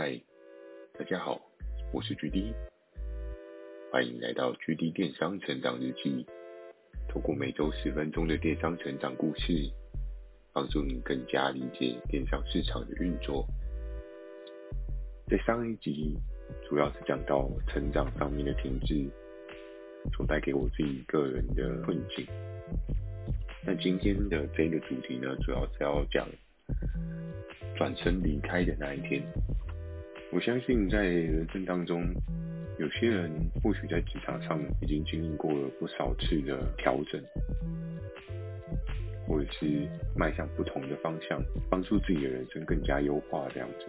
嗨，大家好，我是 GD，欢迎来到 GD 电商成长日记。透过每周十分钟的电商成长故事，帮助你更加理解电商市场的运作。在上一集主要是讲到成长上面的停滞，所带给我自己个人的困境。那今天的这个主题呢，主要是要讲转身离开的那一天。我相信在人生当中，有些人或许在职场上已经经历过了不少次的调整，或者是迈向不同的方向，帮助自己的人生更加优化这样子。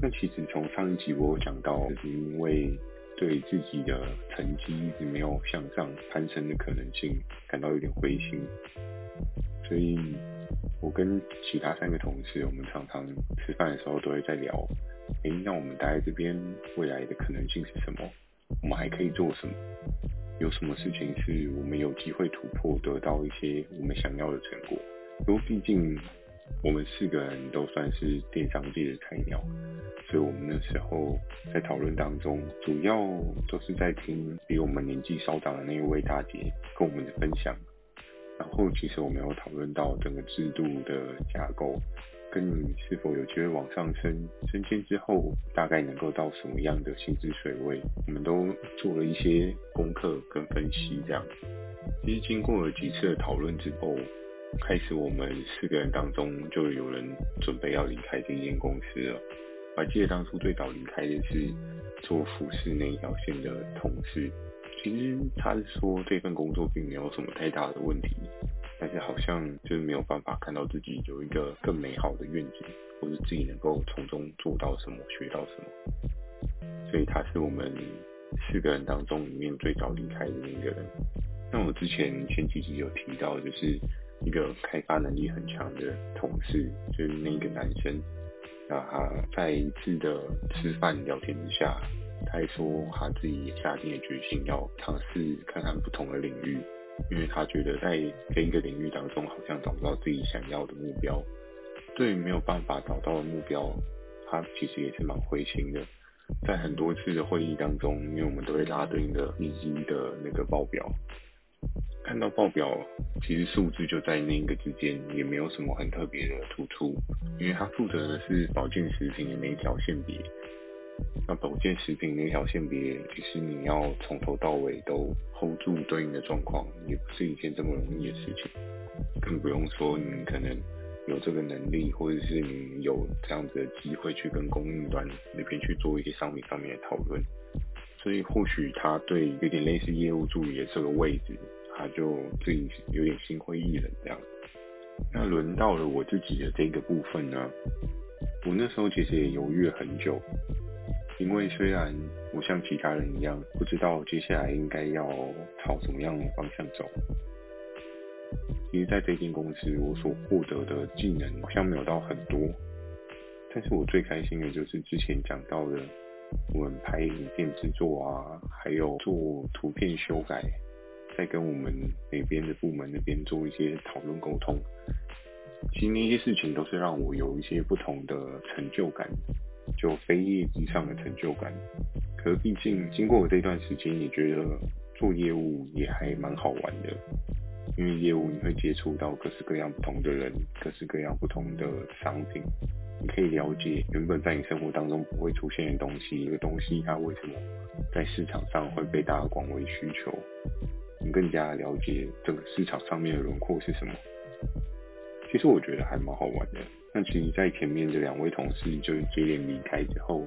那其实从上一集我有讲到，就是因为对自己的成绩一直没有向上攀升的可能性感到有点灰心，所以。我跟其他三个同事，我们常常吃饭的时候都会在聊，诶，那我们待在这边未来的可能性是什么？我们还可以做什么？有什么事情是我们有机会突破，得到一些我们想要的成果？因为毕竟我们四个人都算是电商界的菜鸟，所以我们那时候在讨论当中，主要都是在听比我们年纪稍长的那一位大姐跟我们的分享。然后，其实我们有讨论到整个制度的架构，跟你是否有机会往上升，升迁之后大概能够到什么样的薪资水位，我们都做了一些功课跟分析。这样，其实经过了几次的讨论之后，开始我们四个人当中就有人准备要离开这间公司了。我还记得当初最早离开的是做服饰那一条线的同事。其实他说这份工作并没有什么太大的问题，但是好像就是没有办法看到自己有一个更美好的愿景，或者自己能够从中做到什么、学到什么。所以他是我们四个人当中里面最早离开的那个人。那我之前前几集有提到，就是一个开发能力很强的同事，就是那个男生，那他在一次的吃饭聊天之下。他说他自己下定了决心要尝试看看不同的领域，因为他觉得在这一个领域当中好像找不到自己想要的目标。对于没有办法找到的目标，他其实也是蛮灰心的。在很多次的会议当中，因为我们都会拉对应的业绩的那个报表，看到报表，其实数字就在那一个之间，也没有什么很特别的突出，因为他负责的是保健食品的每一条线别。那保健食品那条线别，其实你要从头到尾都 hold 住对应的状况，也不是一件这么容易的事情。更不用说你可能有这个能力，或者是你有这样子的机会去跟供应端那边去做一些商品上面的讨论。所以或许他对有点类似业务助理的这个位置，他就自己有点心灰意冷这样。那轮到了我自己的这个部分呢，我那时候其实也犹豫了很久。因为虽然我像其他人一样不知道接下来应该要朝什么样的方向走，其实在这间公司我所获得的技能好像没有到很多，但是我最开心的就是之前讲到的，我们拍影片制作啊，还有做图片修改，在跟我们那边的部门那边做一些讨论沟通，其实那些事情都是让我有一些不同的成就感。就非业绩上的成就感，可是毕竟经过我这段时间，也觉得做业务也还蛮好玩的，因为业务你会接触到各式各样不同的人，各式各样不同的商品，你可以了解原本在你生活当中不会出现的东西，一个东西它为什么在市场上会被大家广为需求，你更加了解这个市场上面的轮廓是什么。其实我觉得还蛮好玩的。那其实，在前面的两位同事就是接连离开之后，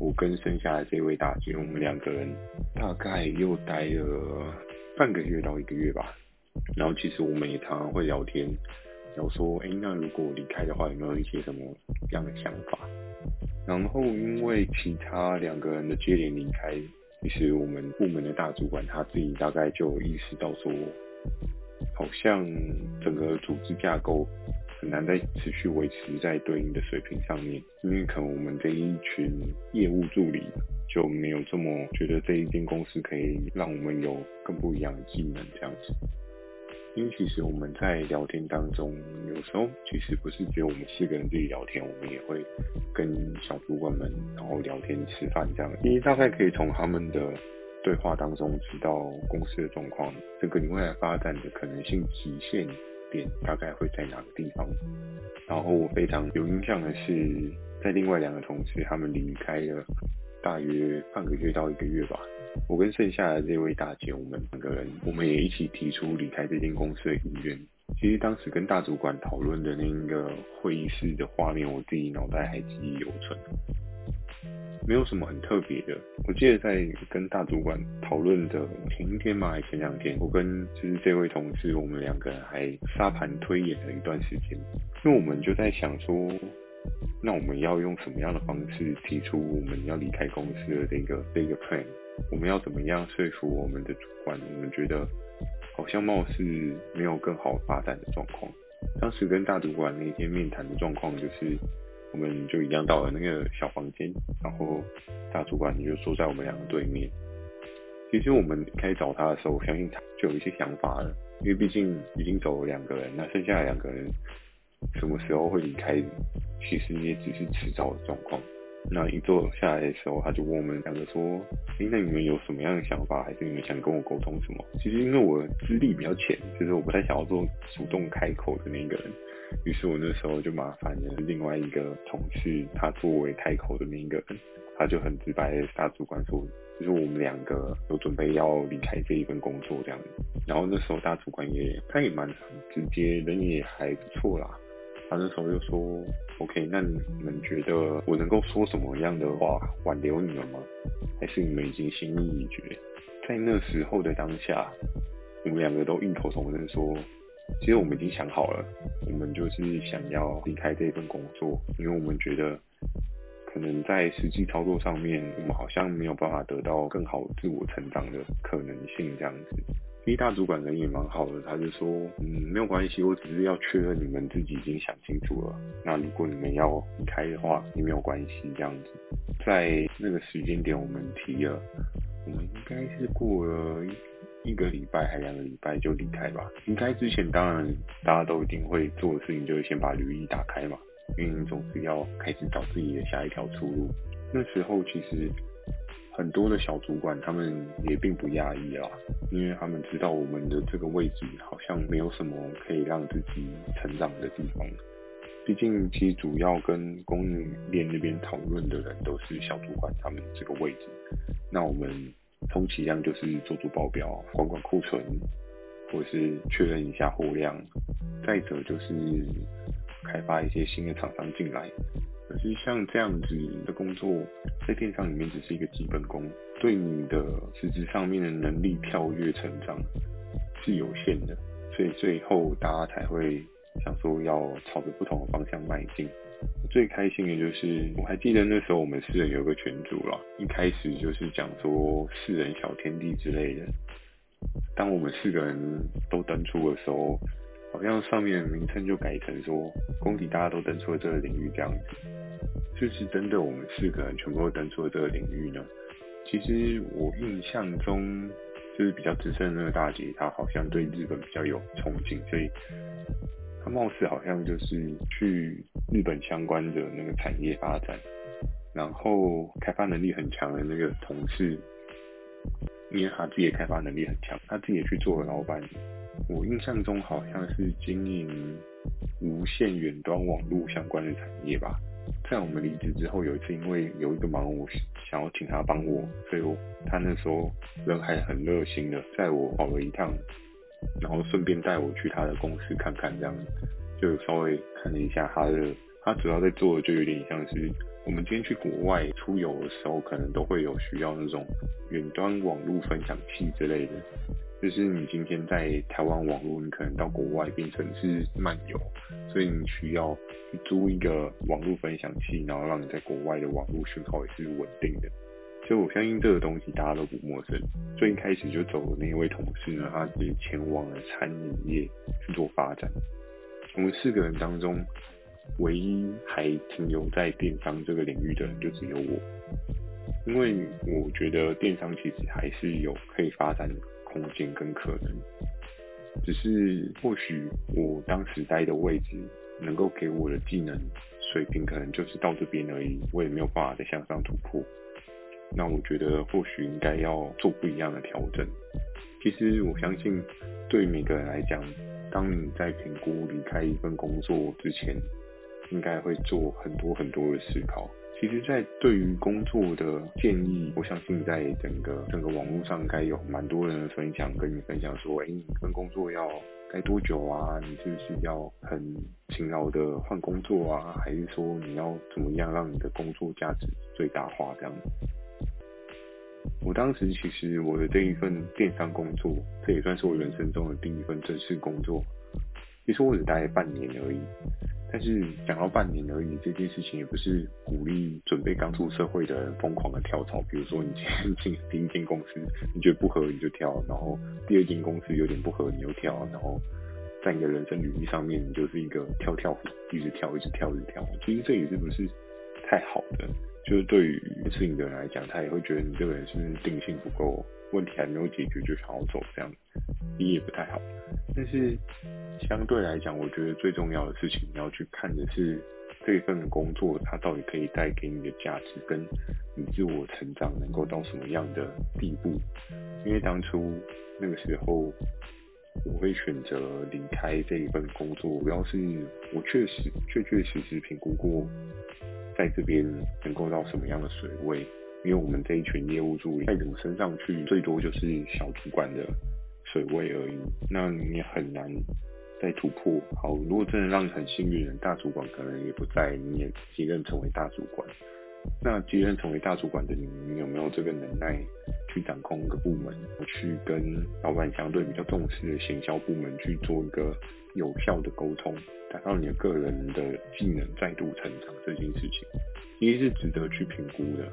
我跟剩下的这位大姐，我们两个人大概又待了半个月到一个月吧。然后其实我们也常常会聊天，聊说，哎，那如果离开的话，有没有一些什么样的想法？然后因为其他两个人的接连离开，其实我们部门的大主管他自己大概就意识到说，好像整个组织架构。很难再持续维持在对应的水平上面，因为可能我们这一群业务助理就没有这么觉得这一间公司可以让我们有更不一样的技能这样子。因为其实我们在聊天当中，有时候其实不是只有我们四个人自己聊天，我们也会跟小主管们然后聊天吃饭这样。因为大概可以从他们的对话当中知道公司的状况，这个你未来发展的可能性极限点大概会在哪个地方。然后我非常有印象的是，在另外两个同事他们离开了大约半个月到一个月吧。我跟剩下的这位大姐，我们两个人，我们也一起提出离开这间公司的意愿。其实当时跟大主管讨论的那个会议室的画面，我自己脑袋还记忆犹存。没有什么很特别的。我记得在跟大主管讨论的前一天嘛，还前两天，我跟就是这位同事，我们两个人还沙盘推演了一段时间，因为我们就在想说，那我们要用什么样的方式提出我们要离开公司的这个这个 plan？我们要怎么样说服我们的主管？我们觉得好像貌似没有更好发展的状况。当时跟大主管那天面谈的状况就是，我们就一样到了那个小房间，然后大主管就坐在我们两个对面。其实我们开始找他的时候，我相信他就有一些想法了，因为毕竟已经走了两个人，那剩下的两个人什么时候会离开，其实也只是迟早的状况。那一坐下来的时候，他就问我们两个说：“诶，那你们有什么样的想法，还是你们想跟我沟通什么？”其实因为我资历比较浅，就是我不太想要做主动开口的那个人，于是我那时候就麻烦了另外一个同事，他作为开口的那一个人，他就很直白大主管说：“就是我们两个都准备要离开这一份工作这样。”然后那时候大主管也他也蛮直接，人也还不错啦。他那时候就说：“OK，那你们觉得我能够说什么样的话挽留你们吗？还是你们已经心意已决？”在那时候的当下，我们两个都异口同声说：“其实我们已经想好了，我们就是想要离开这份工作，因为我们觉得可能在实际操作上面，我们好像没有办法得到更好自我成长的可能性，这样子。”第一大主管人也蛮好的，他就说，嗯，没有关系，我只是要确认你们自己已经想清楚了。那如果你们要离开的话，也没有关系，这样子。在那个时间点，我们提了，我们应该是过了一个礼拜还两个礼拜就离开吧。离开之前，当然大家都一定会做的事情就是先把履历打开嘛，因为你总是要开始找自己的下一条出路。那时候其实。很多的小主管，他们也并不压抑啦，因为他们知道我们的这个位置好像没有什么可以让自己成长的地方。毕竟，其实主要跟供应链那边讨论的人都是小主管他们这个位置。那我们充其量就是做做报表、管管库存，或者是确认一下货量，再者就是开发一些新的厂商进来。可是像这样子的工作，在电商里面只是一个基本功，对你的实质上面的能力跳跃成长是有限的，所以最后大家才会想说要朝着不同的方向迈进。最开心的就是，我还记得那时候我们四人有个群组了，一开始就是讲说四人小天地之类的。当我们四个人都登出的时候，好像上面名称就改成说，恭喜大家都登出了这个领域这样子，是不是真的我们四个人全部都登出了这个领域呢？其实我印象中，就是比较资深的那个大姐，她好像对日本比较有憧憬，所以他貌似好像就是去日本相关的那个产业发展，然后开发能力很强的那个同事，因为他自己的开发能力很强，他自己也去做了老板。我印象中好像是经营无线远端网络相关的产业吧。在我们离职之后，有一次因为有一个忙，我想要请他帮我，所以我他那时候人还很热心的载我跑了一趟，然后顺便带我去他的公司看看，这样就稍微看了一下他的。他主要在做的就有点像是我们今天去国外出游的时候，可能都会有需要那种远端网络分享器之类的。就是你今天在台湾网络，你可能到国外变成是漫游，所以你需要去租一个网络分享器，然后让你在国外的网络讯号也是稳定的。所以我相信这个东西大家都不陌生。最一开始就走的那一位同事呢，他是前往了餐饮业去做发展。我们四个人当中，唯一还停留在电商这个领域的人就只有我，因为我觉得电商其实还是有可以发展的空间跟可能，只是或许我当时待的位置能够给我的技能水平，可能就是到这边而已，我也没有办法再向上突破。那我觉得或许应该要做不一样的调整。其实我相信，对每个人来讲，当你在评估离开一份工作之前，应该会做很多很多的思考。其实，在对于工作的建议，我相信在整个整个网络上，该有蛮多人分享，跟你分享说，哎，你份工作要待多久啊？你是不是要很勤劳的换工作啊？还是说你要怎么样让你的工作价值最大化这样？我当时其实我的这一份电商工作，这也算是我人生中的第一份正式工作。其实我只待了半年而已。但是讲到半年而已，这件事情也不是鼓励准备刚出社会的人疯狂的跳槽。比如说你今天进第一间公司，你觉得不合你就跳，然后第二间公司有点不合你又跳，然后在你的人生履历上面，你就是一个跳跳虎，一直跳，一直跳，一直跳。其实这也是不是太好的，就是对于适应的人来讲，他也会觉得你这个人是不是定性不够，问题还没有解决就想要走，这样你也不太好。但是相对来讲，我觉得最重要的事情，你要去看的是这份工作它到底可以带给你的价值，跟你自我成长能够到什么样的地步。因为当初那个时候，我会选择离开这一份工作，主要是我确实确确实实评估过，在这边能够到什么样的水位。因为我们这一群业务助理，再怎么升上去，最多就是小主管的水位而已。那你很难再突破。好，如果真的让你很幸运大主管可能也不在，你也即任成为大主管。那即任成为大主管的你，你有没有这个能耐去掌控一个部门，去跟老板相对比较重视的行销部门去做一个有效的沟通，达到你的个人的技能再度成长这件事情，其实是值得去评估的。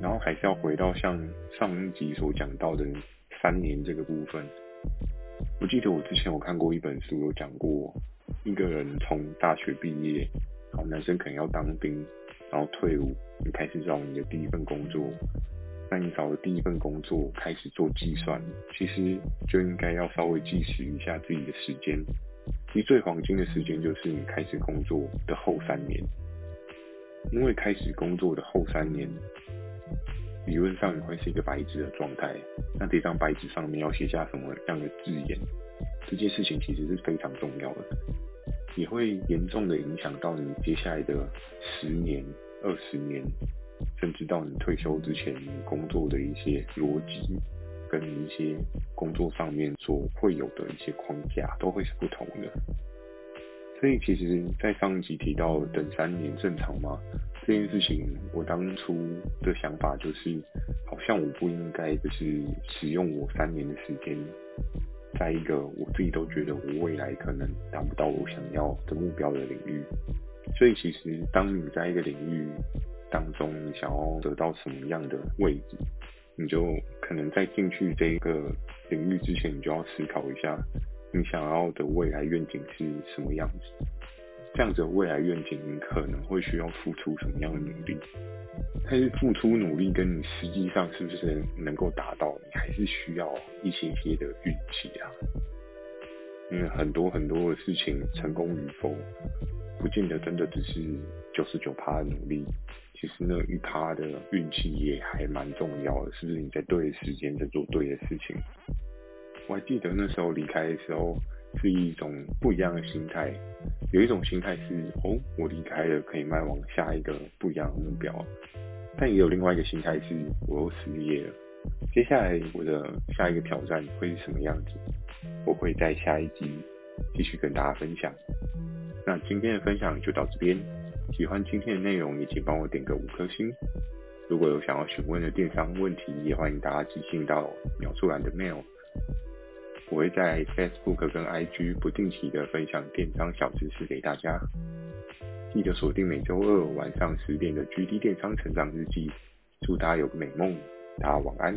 然后还是要回到像上一集所讲到的三年这个部分。我记得我之前有看过一本书，有讲过一个人从大学毕业，好，男生可能要当兵，然后退伍，你开始找你的第一份工作。那你找的第一份工作开始做计算，其实就应该要稍微计时一下自己的时间。其实最黄金的时间就是你开始工作的后三年，因为开始工作的后三年。理论上你会是一个白纸的状态，那这张白纸上面要写下什么样的字眼？这件事情其实是非常重要的，也会严重的影响到你接下来的十年、二十年，甚至到你退休之前，你工作的一些逻辑跟一些工作上面所会有的一些框架都会是不同的。所以其实，在上一集提到等三年正常吗？这件事情，我当初的想法就是，好像我不应该就是使用我三年的时间，在一个我自己都觉得我未来可能达不到我想要的目标的领域。所以其实，当你在一个领域当中，你想要得到什么样的位置，你就可能在进去这一个领域之前，你就要思考一下，你想要的未来愿景是什么样子。这样子的未来愿景，你可能会需要付出什么样的努力？但是付出努力跟你实际上是不是能够达到，你还是需要一些些的运气啊。因为很多很多的事情，成功与否，不见得真的只是九十九趴的努力。其实那一趴的运气也还蛮重要的，是不是你在对的时间在做对的事情？我还记得那时候离开的时候。是一种不一样的心态，有一种心态是哦，我离开了，可以迈往下一个不一样的目标，但也有另外一个心态是，我又失业了，接下来我的下一个挑战会是什么样子？我会在下一集继续跟大家分享。那今天的分享就到这边，喜欢今天的内容，也请帮我点个五颗星。如果有想要询问的电商问题，也欢迎大家寄信到描述栏的 mail。我会在 Facebook 跟 IG 不定期的分享电商小知识给大家，记得锁定每周二晚上十点的 GD 电商成长日记。祝大家有个美梦，大家晚安。